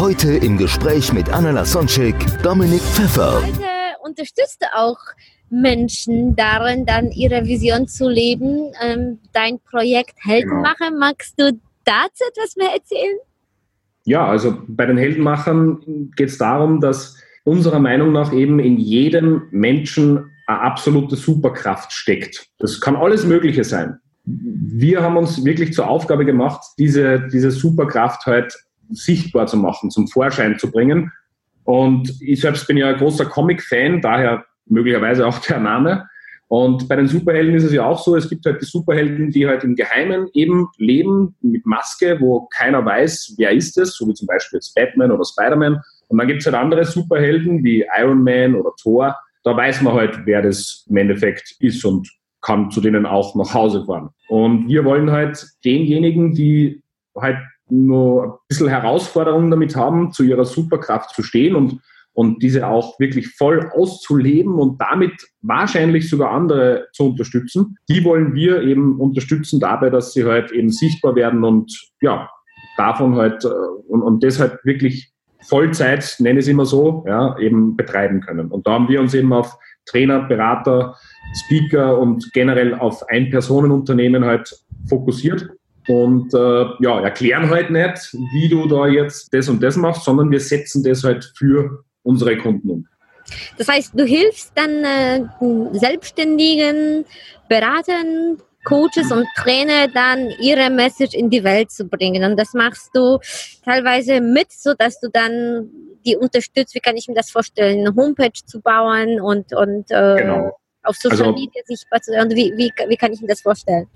Heute im Gespräch mit Anna Lasonczek, Dominik Pfeffer. Heute unterstützt du auch Menschen darin, dann ihre Vision zu leben. Ähm, dein Projekt Heldenmacher, magst du dazu etwas mehr erzählen? Ja, also bei den Heldenmachern geht es darum, dass unserer Meinung nach eben in jedem Menschen eine absolute Superkraft steckt. Das kann alles Mögliche sein. Wir haben uns wirklich zur Aufgabe gemacht, diese, diese Superkraft halt sichtbar zu machen, zum Vorschein zu bringen. Und ich selbst bin ja ein großer Comic-Fan, daher möglicherweise auch der Name. Und bei den Superhelden ist es ja auch so, es gibt halt die Superhelden, die halt im Geheimen eben leben mit Maske, wo keiner weiß, wer ist es, so wie zum Beispiel jetzt Batman oder Spider-Man. Und dann gibt es halt andere Superhelden wie Iron Man oder Thor. Da weiß man halt, wer das im Endeffekt ist und kann zu denen auch nach Hause fahren. Und wir wollen halt denjenigen, die halt nur ein bisschen Herausforderungen damit haben, zu ihrer Superkraft zu stehen und, und diese auch wirklich voll auszuleben und damit wahrscheinlich sogar andere zu unterstützen. Die wollen wir eben unterstützen dabei, dass sie halt eben sichtbar werden und ja, davon halt äh, und, und das halt wirklich Vollzeit, nenne ich es immer so, ja, eben betreiben können. Und da haben wir uns eben auf Trainer, Berater, Speaker und generell auf Ein-Personen-Unternehmen halt fokussiert und äh, ja, erklären halt nicht, wie du da jetzt das und das machst, sondern wir setzen das halt für unsere Kunden um. Das heißt, du hilfst dann äh, Selbstständigen, Beratern, Coaches und Trainer dann ihre Message in die Welt zu bringen. Und das machst du teilweise mit, so dass du dann die unterstützt. Wie kann ich mir das vorstellen? Eine Homepage zu bauen und, und äh, Genau. auf Social Also- Media sichtbar zu sein. Und wie, wie, wie kann ich mir das vorstellen?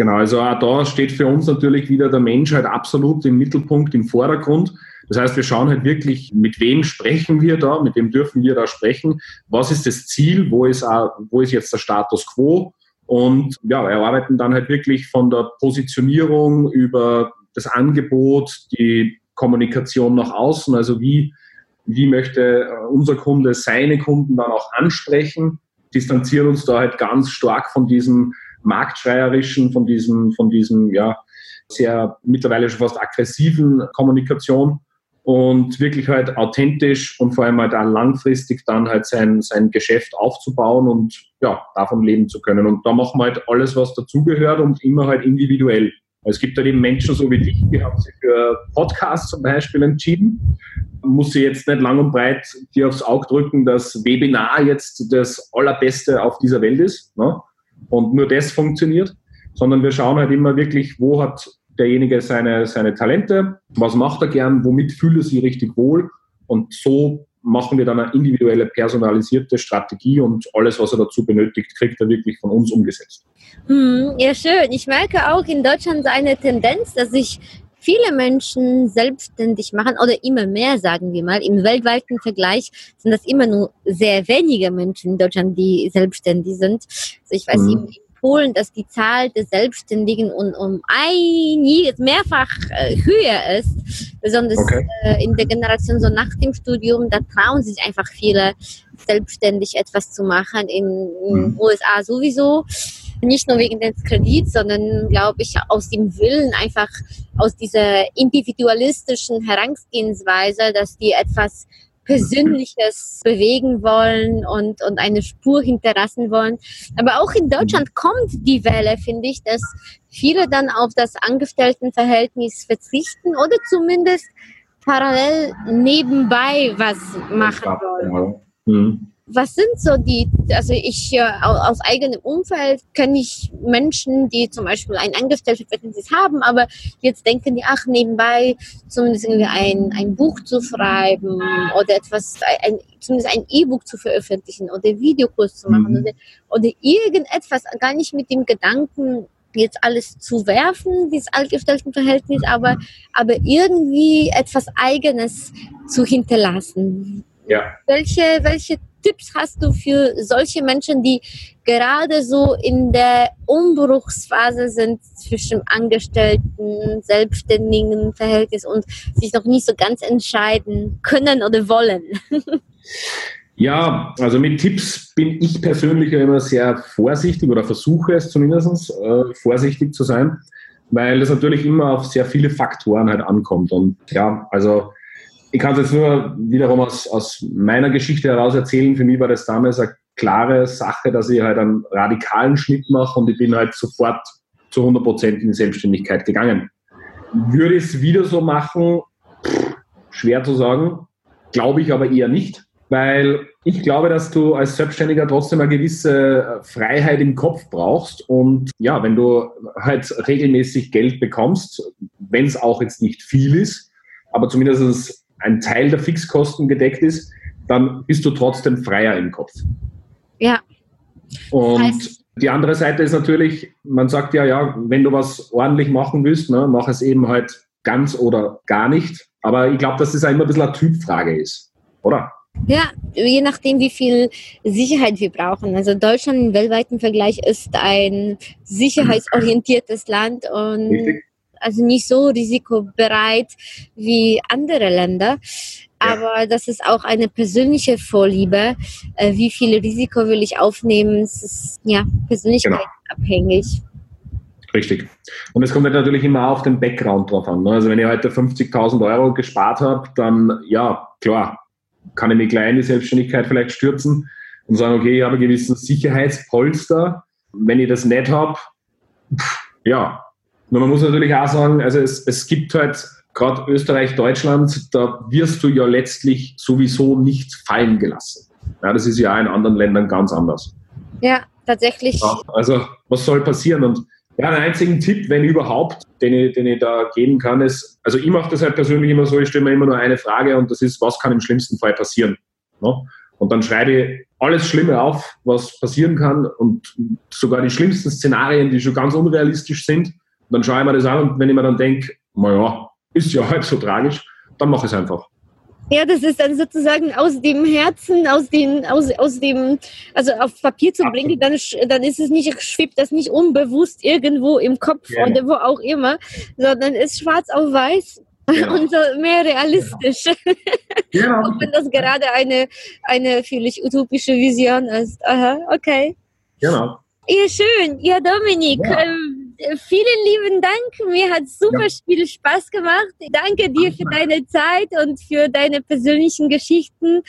Genau, also auch da steht für uns natürlich wieder der Mensch halt absolut im Mittelpunkt, im Vordergrund. Das heißt, wir schauen halt wirklich, mit wem sprechen wir da, mit wem dürfen wir da sprechen, was ist das Ziel, wo ist, auch, wo ist jetzt der Status quo? Und ja, wir arbeiten dann halt wirklich von der Positionierung über das Angebot, die Kommunikation nach außen, also wie, wie möchte unser Kunde seine Kunden dann auch ansprechen, distanzieren uns da halt ganz stark von diesem marktschreierischen, von diesem, von diesem, ja, sehr mittlerweile schon fast aggressiven Kommunikation und wirklich halt authentisch und vor allem halt auch langfristig dann halt sein, sein Geschäft aufzubauen und ja, davon leben zu können. Und da machen wir halt alles, was dazugehört und immer halt individuell. Es gibt halt eben Menschen so wie dich, die haben sich für Podcasts zum Beispiel entschieden. Muss sie jetzt nicht lang und breit dir aufs Auge drücken, dass Webinar jetzt das Allerbeste auf dieser Welt ist. Ne? Und nur das funktioniert, sondern wir schauen halt immer wirklich, wo hat derjenige seine, seine Talente, was macht er gern, womit fühlt er sich richtig wohl und so machen wir dann eine individuelle, personalisierte Strategie und alles, was er dazu benötigt, kriegt er wirklich von uns umgesetzt. Hm, ja, schön. Ich merke auch in Deutschland eine Tendenz, dass sich viele Menschen selbstständig machen oder immer mehr, sagen wir mal. Im weltweiten Vergleich sind das immer nur sehr wenige Menschen in Deutschland, die selbstständig sind. Also ich weiß, Mhm. in, Polen, dass die Zahl der Selbstständigen um, um einiges mehrfach äh, höher ist. Besonders Okay. äh, in der Generation so nach dem Studium, da trauen sich einfach viele selbstständig etwas zu machen. In, in Mhm. USA sowieso. Nicht nur wegen des Kredits, sondern glaube ich aus dem Willen, einfach aus dieser individualistischen Herangehensweise, dass die etwas Persönliches bewegen wollen und, und eine Spur hinterlassen wollen. Aber auch in Deutschland kommt die Welle, finde ich, dass viele dann auf das Angestelltenverhältnis verzichten oder zumindest parallel nebenbei was machen wollen. Mhm. Was sind so die, also ich äh, au- aus eigenem Umfeld kenne ich Menschen, die zum Beispiel ein Angestelltenverhältnis haben, aber jetzt denken die, ach, nebenbei zumindest irgendwie ein, ein Buch zu schreiben oder etwas, ein, zumindest ein E-Book zu veröffentlichen oder Videokurs zu machen Mhm. oder, oder irgendetwas, gar nicht mit dem Gedanken jetzt alles zu werfen, dieses Angestelltenverhältnis, aber, aber irgendwie etwas Eigenes zu hinterlassen. Ja. Welche, welche Tipps hast du für solche Menschen, die gerade so in der Umbruchsphase sind zwischen Angestellten, Selbstständigen Verhältnis und sich noch nicht so ganz entscheiden können oder wollen? Ja, also mit Tipps bin ich persönlich immer sehr vorsichtig oder versuche es zumindest äh, vorsichtig zu sein, weil es natürlich immer auf sehr viele Faktoren halt ankommt. Und ja, also ich kann es jetzt nur wiederum aus, aus meiner Geschichte heraus erzählen. Für mich war das damals eine klare Sache, dass ich halt einen radikalen Schnitt mache und ich bin halt sofort zu 100 Prozent in die Selbstständigkeit gegangen. Würde ich es wieder so machen? Pff, schwer zu sagen. Glaube ich aber eher nicht weil ich glaube, dass du als Selbstständiger trotzdem eine gewisse Freiheit im Kopf brauchst. Und ja, wenn du halt regelmäßig Geld bekommst, wenn es auch jetzt nicht viel ist, aber zumindest ein Teil der Fixkosten gedeckt ist, dann bist du trotzdem freier im Kopf. Ja. Und heißt, die andere Seite ist natürlich, man sagt ja, ja, wenn du was ordentlich machen willst, ne, mach es eben halt ganz oder gar nicht. Aber ich glaube, dass das auch immer ein bisschen eine Typfrage ist, oder? Ja, je nachdem, wie viel Sicherheit wir brauchen. Also Deutschland im weltweiten Vergleich ist ein sicherheitsorientiertes Land und Richtig. Also nicht so risikobereit wie andere Länder. Aber das ist auch eine persönliche Vorliebe. Äh, wie viel Risiko will ich aufnehmen? Es ist ja persönlichkeitsabhängig. Genau. Richtig. Und es kommt halt natürlich immer auf den Background drauf an. Ne? Also wenn ich heute 50.000 Euro gespart habe, dann ja, klar, kann ich mich gleich in die Selbstständigkeit vielleicht stürzen und sagen, okay, ich habe ein gewisses Sicherheitspolster. Wenn ich das nicht habe, ja. Nur man muss natürlich auch sagen, also es, es gibt halt gerade Österreich, Deutschland, da wirst du ja letztlich sowieso nichts fallen gelassen. Ja, das ist ja auch in anderen Ländern ganz anders. Ja, tatsächlich. Ja, also was soll passieren? Und ja, einen einzigen Tipp, wenn überhaupt, den ich, den ich da geben kann, ist, also ich mache das halt persönlich immer so, ich stelle mir immer nur eine Frage und das ist, was kann im schlimmsten Fall passieren? Ne? Und dann schreibe ich alles Schlimme auf, was passieren kann und sogar die schlimmsten Szenarien, die schon ganz unrealistisch sind. Und dann schaue ich mir das an und wenn ich mir dann denke, naja, ist ja halb so tragisch, dann mache ich es einfach. Ja, das ist dann sozusagen aus dem Herzen, aus dem, aus, aus dem, also auf Papier zu bringen, dann, dann ist es nicht, schwebt das nicht unbewusst irgendwo im Kopf ja. oder wo auch immer, sondern ist schwarz auf weiß ja. und so mehr realistisch. Ja. auch wenn das gerade eine, eine völlig utopische Vision ist. Aha, okay. Genau. Ja, schön. Ja, Dominik, ja. Ähm, vielen lieben Dank. Mir hat super ja. viel Spaß gemacht. Danke dir für deine Zeit und für deine persönlichen Geschichten.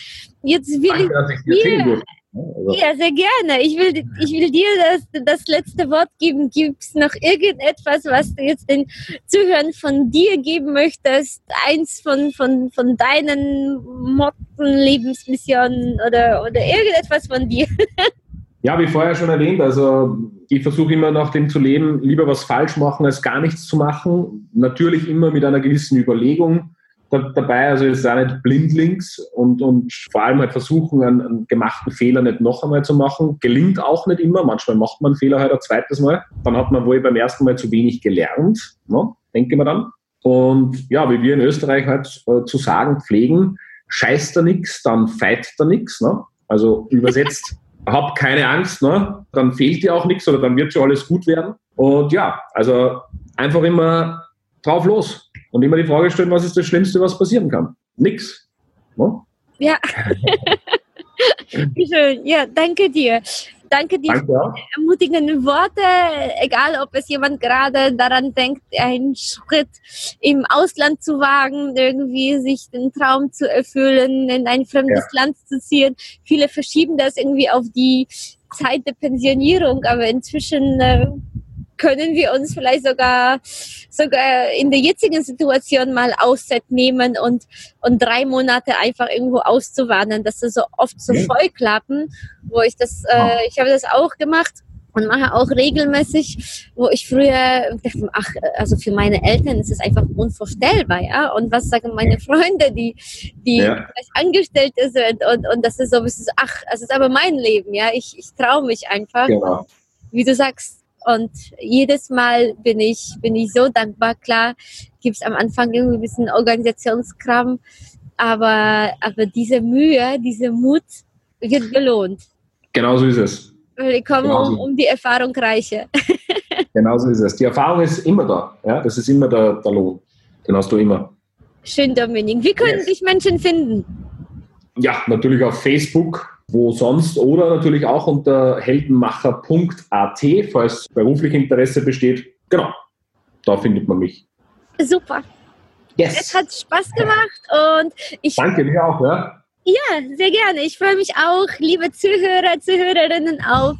Jetzt will Danke, ich dir, also. Ja, sehr gerne. Ich will, ich will dir das, das letzte Wort geben. Gibt es noch irgendetwas, was du jetzt den Zuhörern von dir geben möchtest? Eins von, von, von deinen Motten, Lebensmissionen oder, oder irgendetwas von dir? Ja, wie vorher schon erwähnt, also ich versuche immer nach dem zu leben, lieber was falsch machen, als gar nichts zu machen. Natürlich immer mit einer gewissen Überlegung dabei, also es ist auch nicht blindlings und, und vor allem halt versuchen, einen, einen, gemachten Fehler nicht noch einmal zu machen. Gelingt auch nicht immer, manchmal macht man Fehler halt ein zweites Mal. Dann hat man wohl beim ersten Mal zu wenig gelernt, ne? denke man dann. Und ja, wie wir in Österreich halt äh, zu sagen pflegen, scheißt da nichts, dann feit da nichts. Ne? Also übersetzt, hab keine Angst, ne? dann fehlt dir auch nichts oder dann wird schon alles gut werden. Und ja, also einfach immer drauf los und immer die Frage stellen, was ist das Schlimmste, was passieren kann? Nix. Ne? Ja. Schön. Ja, danke dir. Danke dir Danke für die ermutigenden Worte, egal ob es jemand gerade daran denkt, einen Schritt im Ausland zu wagen, irgendwie sich den Traum zu erfüllen, in ein fremdes ja. Land zu ziehen. Viele verschieben das irgendwie auf die Zeit der Pensionierung, aber inzwischen äh, können wir uns vielleicht sogar, sogar in der jetzigen Situation mal Auszeit nehmen und, und drei Monate einfach irgendwo auszuwandern. Das ist so oft so Vollklappen, wo ich das, äh, ich habe das auch gemacht und mache auch regelmäßig, wo ich früher dachte, ach, also für meine Eltern ist es einfach unvorstellbar, ja. Und was sagen meine Freunde, die, die ja. Angestellte sind und, und das ist so, ach, es ist aber mein Leben, ja. Ich, ich traue mich einfach. Genau. Wie du sagst, Und jedes Mal bin ich, bin ich so dankbar. Klar, gibt es am Anfang irgendwie ein bisschen Organisationskram, aber, aber diese Mühe, diese Mut wird belohnt. Genau so ist es. Wir kommen Genau so. um, um die Erfahrung reiche. Genau so ist es. Die Erfahrung ist immer da. Ja? Das ist immer der, der Lohn. Den hast du immer. Schön, Dominik. Wie können Yes. dich Menschen finden? Ja, natürlich auf Facebook, wo sonst oder natürlich auch unter heldenmacher.at, falls beruflich Interesse besteht. Genau, da findet man mich. Super. Es Yes! hat Spaß gemacht und ich Danke dir auch, ja? Ja, sehr gerne. Ich freue mich auch, liebe Zuhörer, Zuhörerinnen, auf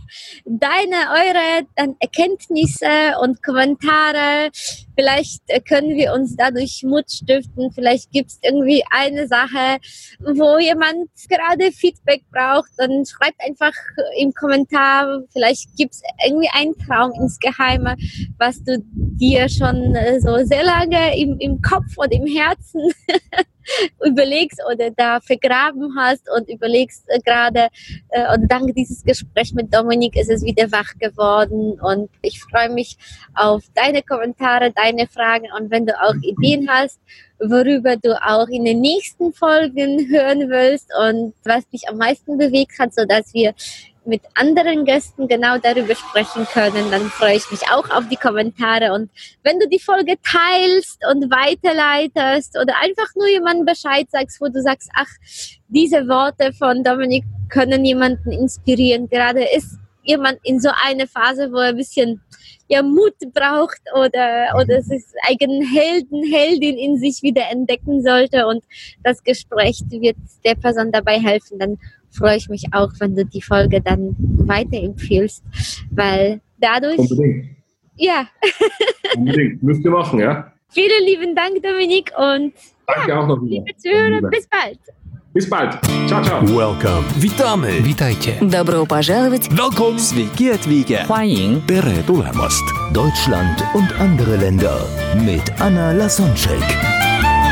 deine, eure dann Erkenntnisse und Kommentare. Vielleicht äh, können wir uns dadurch Mut stiften. Vielleicht gibt es irgendwie eine Sache, wo jemand gerade Feedback braucht. Dann schreibt einfach im Kommentar. Vielleicht gibt es irgendwie einen Traum ins Geheime, was du dir schon äh, so sehr lange im, im Kopf und im Herzen überlegst oder da vergraben hast und überlegst äh, gerade äh, und dank dieses Gespräch mit Dominik ist es wieder wach geworden. Und ich freue mich auf deine Kommentare, deine Fragen und wenn du auch Ideen hast, worüber du auch in den nächsten Folgen hören willst und was dich am meisten bewegt hat, so dass wir mit anderen Gästen genau darüber sprechen können, dann freue ich mich auch auf die Kommentare. Und wenn du die Folge teilst und weiterleitest oder einfach nur jemandem Bescheid sagst, wo du sagst, ach, diese Worte von Dominik können jemanden inspirieren. Gerade ist jemand in so einer Phase, wo er ein bisschen ja, Mut braucht oder, oder sich eigenen Helden, Heldin in sich wieder entdecken sollte. Und das Gespräch wird der Person dabei helfen, dann freue ich mich auch, wenn du die Folge dann weiterempfiehlst, weil dadurch, Unbedingt. ja, Unbedingt. Müsst ihr machen, ja? vielen lieben Dank, Dominik, und Danke auch noch wieder. liebe Zuhörer, Liebe. bis bald. Bis bald. Ciao, ciao. Welcome. Witamy. Witajcie. Добро пожаловать! Welcome. Sveiki atvykę. 欢迎 Tere tulemast. Deutschland und andere Länder mit Anna Lasonczek.